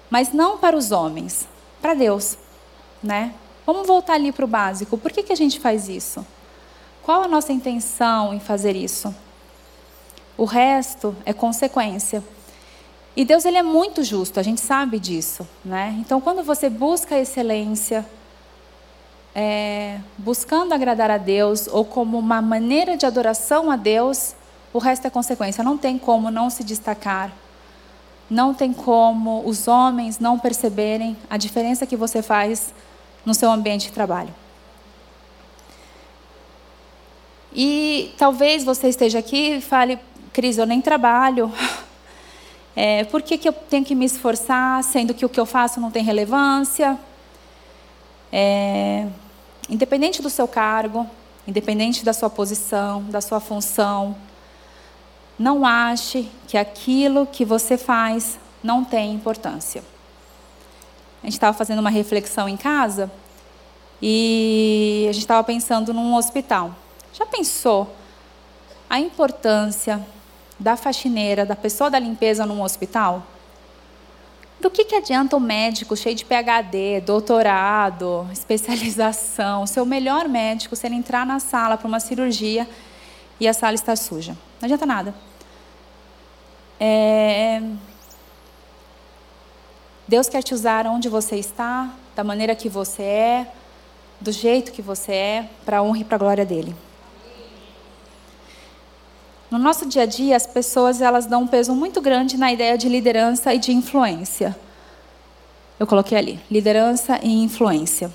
mas não para os homens, para Deus, né? Vamos voltar ali para o básico. Por que, que a gente faz isso? Qual a nossa intenção em fazer isso? O resto é consequência. E Deus ele é muito justo, a gente sabe disso, né? Então, quando você busca a excelência, é, buscando agradar a Deus ou como uma maneira de adoração a Deus, o resto é consequência. Não tem como não se destacar. Não tem como os homens não perceberem a diferença que você faz no seu ambiente de trabalho. E talvez você esteja aqui e fale, Cris, eu nem trabalho. [laughs] É, por que, que eu tenho que me esforçar, sendo que o que eu faço não tem relevância? É, independente do seu cargo, independente da sua posição, da sua função, não ache que aquilo que você faz não tem importância. A gente estava fazendo uma reflexão em casa e a gente estava pensando num hospital. Já pensou a importância da faxineira, da pessoa da limpeza num hospital? Do que, que adianta o médico cheio de PhD, doutorado, [laughs] especialização, ser o melhor médico, se ele entrar na sala para uma cirurgia e a sala está suja? Não adianta nada. É... Deus quer te usar onde você está, da maneira que você é, do jeito que você é, para a honra e para a glória dele. No nosso dia a dia, as pessoas elas dão um peso muito grande na ideia de liderança e de influência. Eu coloquei ali, liderança e influência.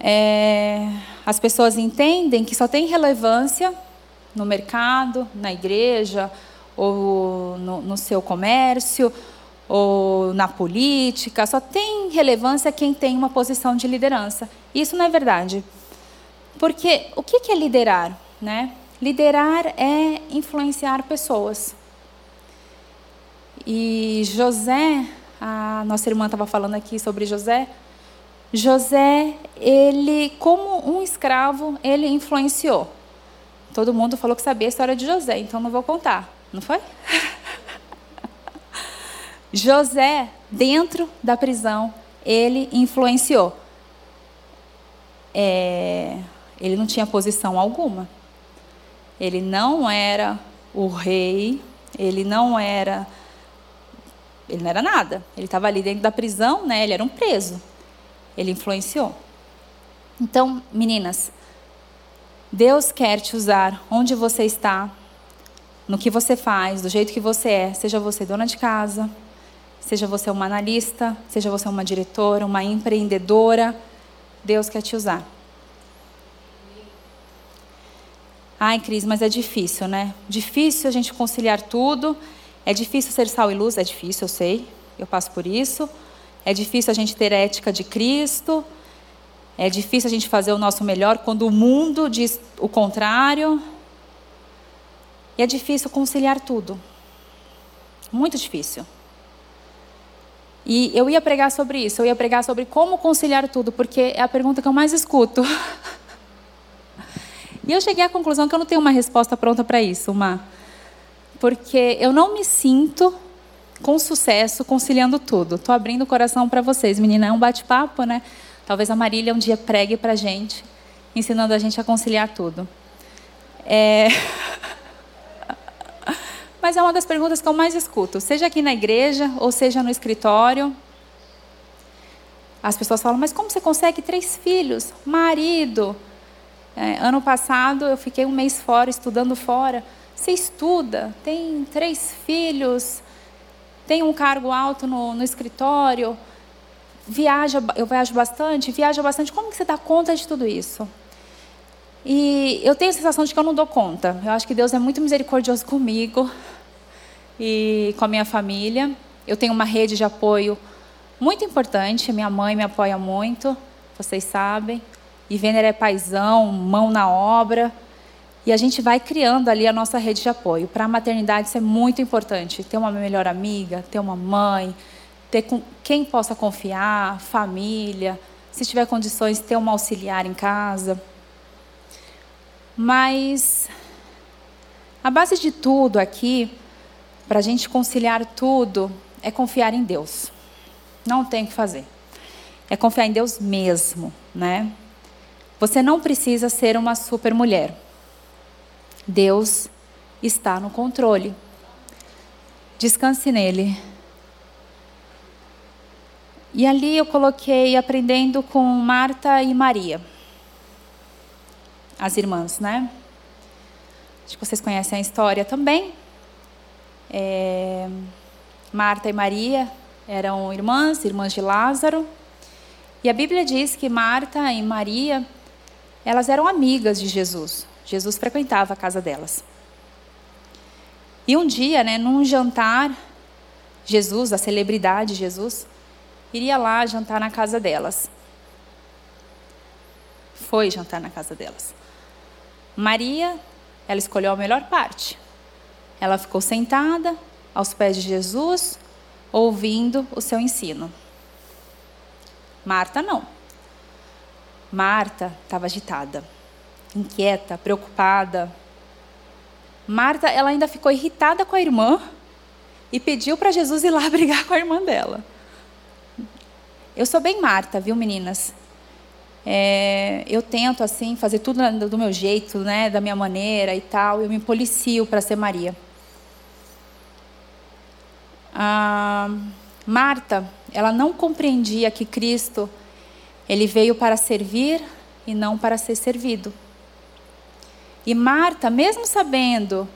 É, as pessoas entendem que só tem relevância no mercado, na igreja, ou no, no seu comércio, ou na política, só tem relevância quem tem uma posição de liderança. Isso não é verdade. Porque o que é liderar? Né? Liderar é influenciar pessoas. E José, a nossa irmã estava falando aqui sobre José. José, ele, como um escravo, ele influenciou. Todo mundo falou que sabia a história de José, então não vou contar, não foi? [laughs] José, dentro da prisão, ele influenciou. É, ele não tinha posição alguma. Ele não era o rei, ele não era. Ele não era nada. Ele estava ali dentro da prisão, né? Ele era um preso. Ele influenciou. Então, meninas, Deus quer te usar onde você está, no que você faz, do jeito que você é, seja você dona de casa, seja você uma analista, seja você uma diretora, uma empreendedora, Deus quer te usar. Ai, Cris, mas é difícil, né? Difícil a gente conciliar tudo. É difícil ser sal e luz, é difícil, eu sei. Eu passo por isso. É difícil a gente ter ética de Cristo. É difícil a gente fazer o nosso melhor quando o mundo diz o contrário. E é difícil conciliar tudo. Muito difícil. E eu ia pregar sobre isso, eu ia pregar sobre como conciliar tudo, porque é a pergunta que eu mais escuto. [laughs] e eu cheguei à conclusão que eu não tenho uma resposta pronta para isso, uma porque eu não me sinto com sucesso conciliando tudo. Estou abrindo o coração para vocês, menina, é um bate-papo, né? Talvez a Marília um dia pregue para gente, ensinando a gente a conciliar tudo. É... [laughs] Mas é uma das perguntas que eu mais escuto, seja aqui na igreja ou seja no escritório. As pessoas falam, mas como você consegue três filhos, marido? É, ano passado eu fiquei um mês fora, estudando fora. Você estuda, tem três filhos, tem um cargo alto no, no escritório, viaja, eu viajo bastante, viaja bastante. Como que você dá conta de tudo isso? E eu tenho a sensação de que eu não dou conta. Eu acho que Deus é muito misericordioso comigo e com a minha família. Eu tenho uma rede de apoio muito importante. Minha mãe me apoia muito, vocês sabem. E Vener é paisão, mão na obra. E a gente vai criando ali a nossa rede de apoio. Para a maternidade isso é muito importante. Ter uma melhor amiga, ter uma mãe, ter com quem possa confiar, família, se tiver condições, ter uma auxiliar em casa. Mas a base de tudo aqui, para a gente conciliar tudo, é confiar em Deus. Não tem o que fazer. É confiar em Deus mesmo, né? Você não precisa ser uma super mulher. Deus está no controle. Descanse nele. E ali eu coloquei aprendendo com Marta e Maria. As irmãs, né? Acho que vocês conhecem a história também. É... Marta e Maria eram irmãs, irmãs de Lázaro. E a Bíblia diz que Marta e Maria, elas eram amigas de Jesus. Jesus frequentava a casa delas. E um dia, né, num jantar, Jesus, a celebridade Jesus, iria lá jantar na casa delas. Foi jantar na casa delas. Maria, ela escolheu a melhor parte. Ela ficou sentada aos pés de Jesus, ouvindo o seu ensino. Marta não. Marta estava agitada, inquieta, preocupada. Marta, ela ainda ficou irritada com a irmã e pediu para Jesus ir lá [laughs] brigar com a irmã dela. Eu sou bem Marta, viu, meninas? É, eu tento assim fazer tudo do meu jeito, né, da minha maneira e tal. Eu me policio para ser Maria. A Marta, ela não compreendia que Cristo ele veio para servir e não para ser servido. E Marta, mesmo sabendo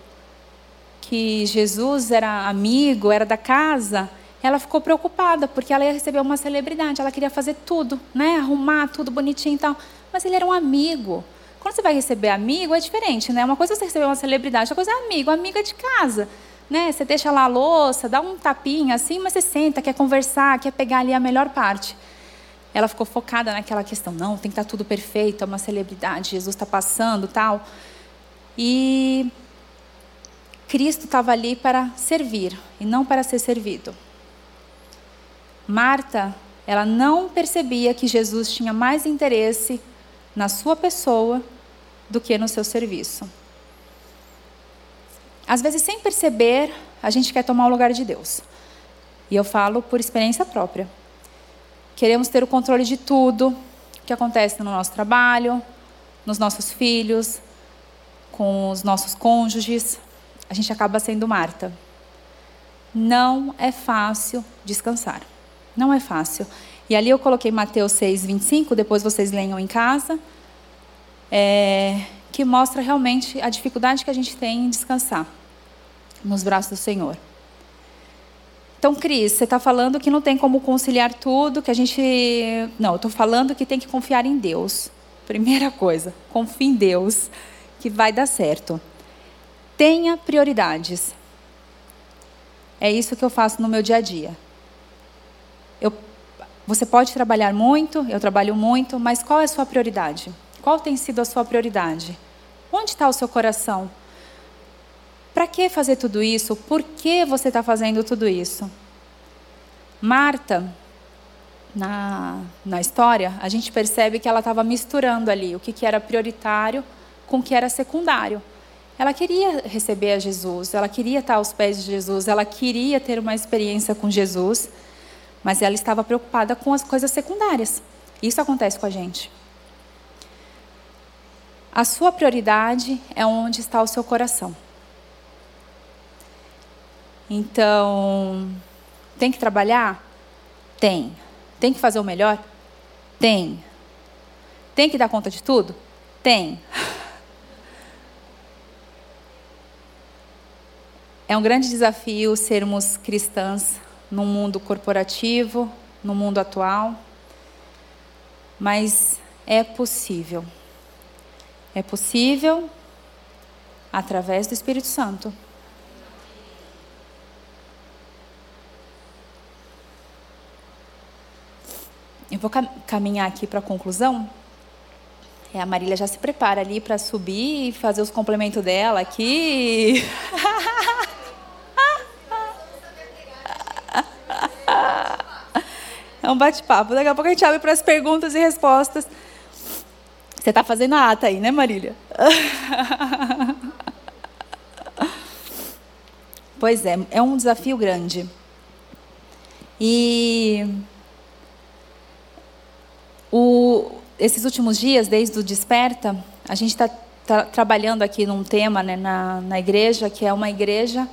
que Jesus era amigo, era da casa, ela ficou preocupada, porque ela ia receber uma celebridade, ela queria fazer tudo, né? arrumar tudo bonitinho e tal. Mas ele era um amigo. Quando você vai receber amigo, é diferente, né? Uma coisa é você receber uma celebridade, outra coisa é amigo, amiga de casa. Né? Você deixa lá a louça, dá um tapinha assim, mas você senta, quer conversar, quer pegar ali a melhor parte. Ela ficou focada naquela questão, não, tem que estar tudo perfeito, é uma celebridade, Jesus está passando tal. E Cristo estava ali para servir e não para ser servido. Marta, ela não percebia que Jesus tinha mais interesse na sua pessoa do que no seu serviço. Às vezes, sem perceber, a gente quer tomar o lugar de Deus. E eu falo por experiência própria. Queremos ter o controle de tudo que acontece no nosso trabalho, nos nossos filhos, com os nossos cônjuges, a gente acaba sendo Marta. Não é fácil descansar. Não é fácil. E ali eu coloquei Mateus 6, 25, depois vocês leiam em casa, é, que mostra realmente a dificuldade que a gente tem em descansar nos braços do Senhor. Então, Cris, você está falando que não tem como conciliar tudo, que a gente. Não, eu estou falando que tem que confiar em Deus. Primeira coisa, confie em Deus, que vai dar certo. Tenha prioridades. É isso que eu faço no meu dia a dia. Eu, você pode trabalhar muito, eu trabalho muito, mas qual é a sua prioridade? Qual tem sido a sua prioridade? Onde está o seu coração? Para que fazer tudo isso? Por que você está fazendo tudo isso? Marta, na, na história, a gente percebe que ela estava misturando ali o que, que era prioritário com o que era secundário. Ela queria receber a Jesus, ela queria estar aos pés de Jesus, ela queria ter uma experiência com Jesus, mas ela estava preocupada com as coisas secundárias. Isso acontece com a gente. A sua prioridade é onde está o seu coração. Então, tem que trabalhar? Tem. Tem que fazer o melhor? Tem. Tem que dar conta de tudo? Tem. É um grande desafio sermos cristãs no mundo corporativo, no mundo atual, mas é possível. É possível através do Espírito Santo. Eu vou caminhar aqui para a conclusão. É, a Marília já se prepara ali para subir e fazer os complementos dela aqui. [laughs] É um bate-papo. Daqui a pouco a gente abre para as perguntas e respostas. Você está fazendo a ata aí, né, Marília? [laughs] pois é, é um desafio grande. E o, esses últimos dias, desde o Desperta, a gente está tá trabalhando aqui num tema né, na, na igreja, que é uma igreja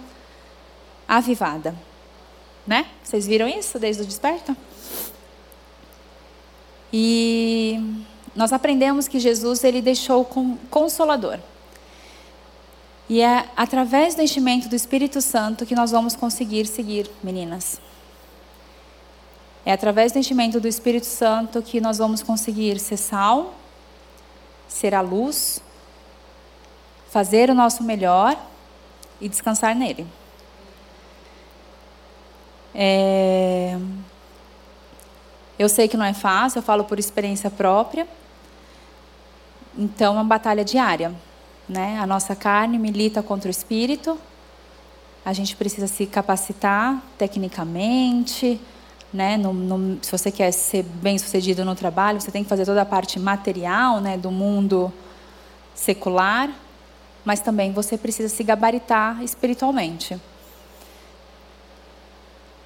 avivada. Né? Vocês viram isso desde o Desperta? E nós aprendemos que Jesus ele deixou o consolador. E é através do enchimento do Espírito Santo que nós vamos conseguir seguir, meninas. É através do enchimento do Espírito Santo que nós vamos conseguir ser sal, ser a luz, fazer o nosso melhor e descansar nele. É... Eu sei que não é fácil, eu falo por experiência própria. Então, é uma batalha diária. Né? A nossa carne milita contra o espírito. A gente precisa se capacitar tecnicamente, né? No, no, se você quer ser bem sucedido no trabalho, você tem que fazer toda a parte material né, do mundo secular, mas também você precisa se gabaritar espiritualmente.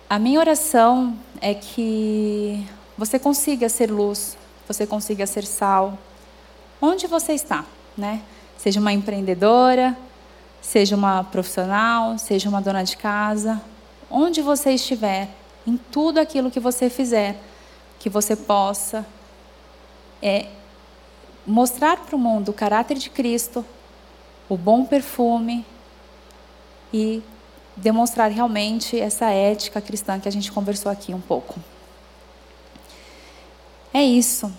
A minha oração é que você consiga ser luz, você consiga ser sal, onde você está, né? Seja uma empreendedora, seja uma profissional, seja uma dona de casa, onde você estiver, em tudo aquilo que você fizer, que você possa é, mostrar para o mundo o caráter de Cristo, o bom perfume e demonstrar realmente essa ética cristã que a gente conversou aqui um pouco. É isso.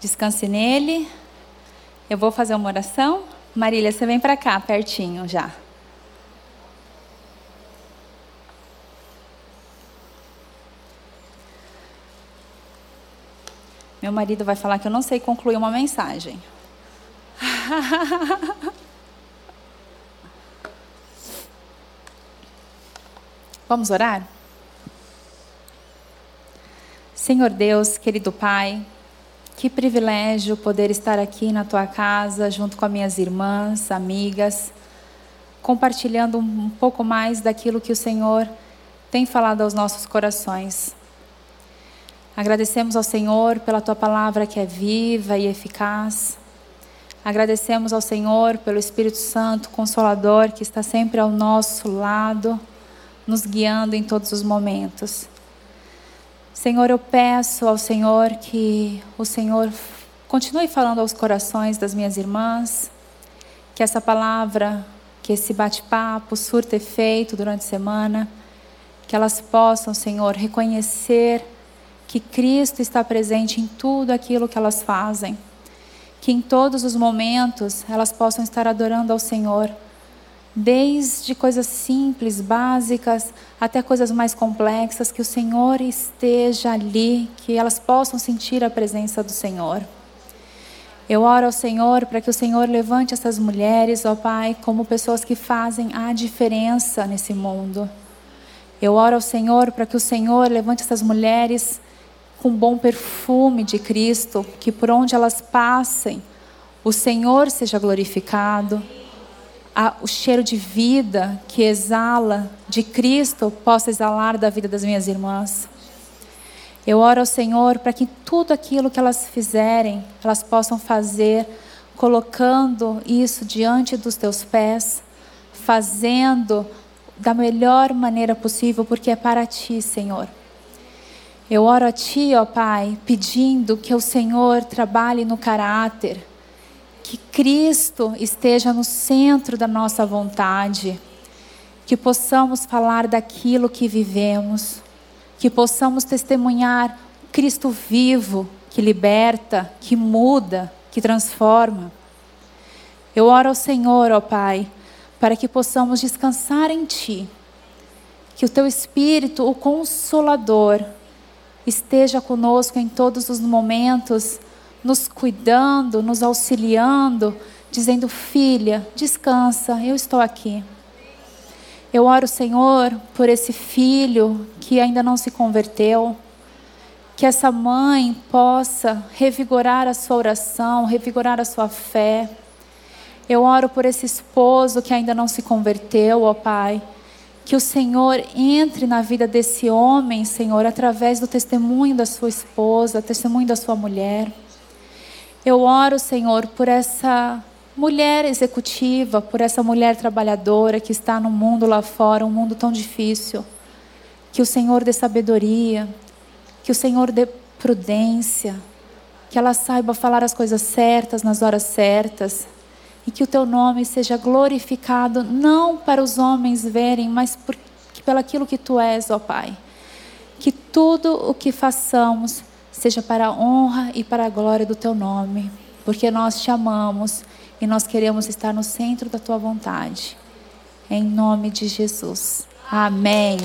Descanse nele. Eu vou fazer uma oração. Marília, você vem para cá, pertinho já. Meu marido vai falar que eu não sei concluir uma mensagem. [laughs] Vamos orar? Senhor Deus, querido Pai, que privilégio poder estar aqui na tua casa, junto com as minhas irmãs, amigas, compartilhando um pouco mais daquilo que o Senhor tem falado aos nossos corações. Agradecemos ao Senhor pela tua palavra que é viva e eficaz. Agradecemos ao Senhor pelo Espírito Santo Consolador que está sempre ao nosso lado, nos guiando em todos os momentos. Senhor, eu peço ao Senhor que o Senhor continue falando aos corações das minhas irmãs, que essa palavra, que esse bate-papo surta efeito durante a semana, que elas possam, Senhor, reconhecer que Cristo está presente em tudo aquilo que elas fazem que em todos os momentos elas possam estar adorando ao Senhor, desde coisas simples, básicas, até coisas mais complexas, que o Senhor esteja ali, que elas possam sentir a presença do Senhor. Eu oro ao Senhor para que o Senhor levante essas mulheres, ó Pai, como pessoas que fazem a diferença nesse mundo. Eu oro ao Senhor para que o Senhor levante essas mulheres com bom perfume de Cristo, que por onde elas passem, o Senhor seja glorificado, a, o cheiro de vida que exala de Cristo possa exalar da vida das minhas irmãs. Eu oro ao Senhor para que tudo aquilo que elas fizerem, elas possam fazer colocando isso diante dos teus pés, fazendo da melhor maneira possível, porque é para ti, Senhor. Eu oro a Ti, ó Pai, pedindo que o Senhor trabalhe no caráter, que Cristo esteja no centro da nossa vontade, que possamos falar daquilo que vivemos, que possamos testemunhar Cristo vivo, que liberta, que muda, que transforma. Eu oro ao Senhor, ó Pai, para que possamos descansar em Ti, que o Teu Espírito, o Consolador, esteja conosco em todos os momentos, nos cuidando, nos auxiliando, dizendo: Filha, descansa, eu estou aqui. Eu oro, Senhor, por esse filho que ainda não se converteu, que essa mãe possa revigorar a sua oração, revigorar a sua fé. Eu oro por esse esposo que ainda não se converteu, ó Pai que o Senhor entre na vida desse homem, Senhor, através do testemunho da sua esposa, testemunho da sua mulher. Eu oro, Senhor, por essa mulher executiva, por essa mulher trabalhadora que está no mundo lá fora, um mundo tão difícil. Que o Senhor dê sabedoria, que o Senhor dê prudência, que ela saiba falar as coisas certas nas horas certas, e que o teu nome seja glorificado, não para os homens verem, mas por, pelaquilo que tu és, ó Pai. Que tudo o que façamos seja para a honra e para a glória do teu nome, porque nós te amamos e nós queremos estar no centro da tua vontade. Em nome de Jesus. Amém.